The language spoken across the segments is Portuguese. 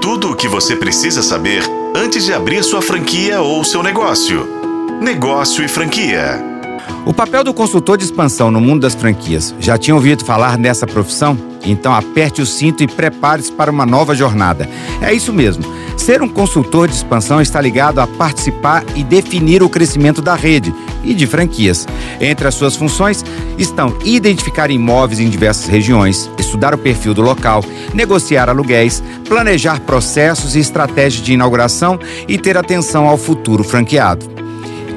Tudo o que você precisa saber antes de abrir sua franquia ou seu negócio. Negócio e franquia. O papel do consultor de expansão no mundo das franquias. Já tinha ouvido falar nessa profissão? Então aperte o cinto e prepare-se para uma nova jornada. É isso mesmo. Ser um consultor de expansão está ligado a participar e definir o crescimento da rede e de franquias. Entre as suas funções estão identificar imóveis em diversas regiões, estudar o perfil do local, negociar aluguéis, planejar processos e estratégias de inauguração e ter atenção ao futuro franqueado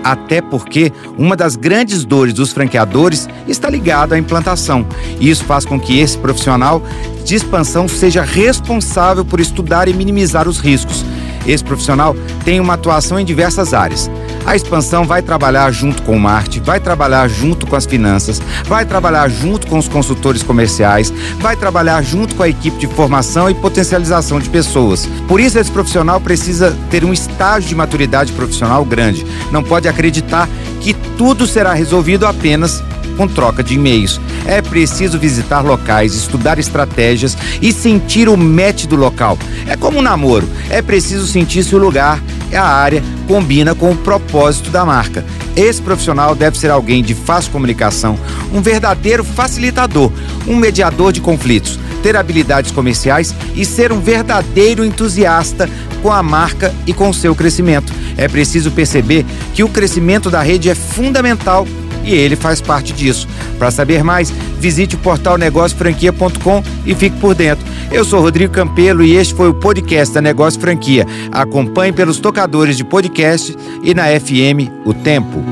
até porque uma das grandes dores dos franqueadores está ligada à implantação. Isso faz com que esse profissional de expansão seja responsável por estudar e minimizar os riscos. Esse profissional tem uma atuação em diversas áreas. A expansão vai trabalhar junto com o marketing, vai trabalhar junto com as finanças, vai trabalhar junto com os consultores comerciais, vai trabalhar junto com a equipe de formação e potencialização de pessoas. Por isso, esse profissional precisa ter um estágio de maturidade profissional grande. Não pode acreditar que tudo será resolvido apenas com troca de e-mails. É preciso visitar locais, estudar estratégias e sentir o match do local. É como um namoro, é preciso sentir se o lugar, a área, combina com o propósito da marca. Esse profissional deve ser alguém de fácil comunicação, um verdadeiro facilitador, um mediador de conflitos, ter habilidades comerciais e ser um verdadeiro entusiasta com a marca e com seu crescimento. É preciso perceber que o crescimento da rede é fundamental e ele faz parte disso. Para saber mais, visite o portal negóciofranquia.com e fique por dentro. Eu sou Rodrigo Campelo e este foi o podcast da Negócio Franquia. Acompanhe pelos tocadores de podcast e na FM O Tempo.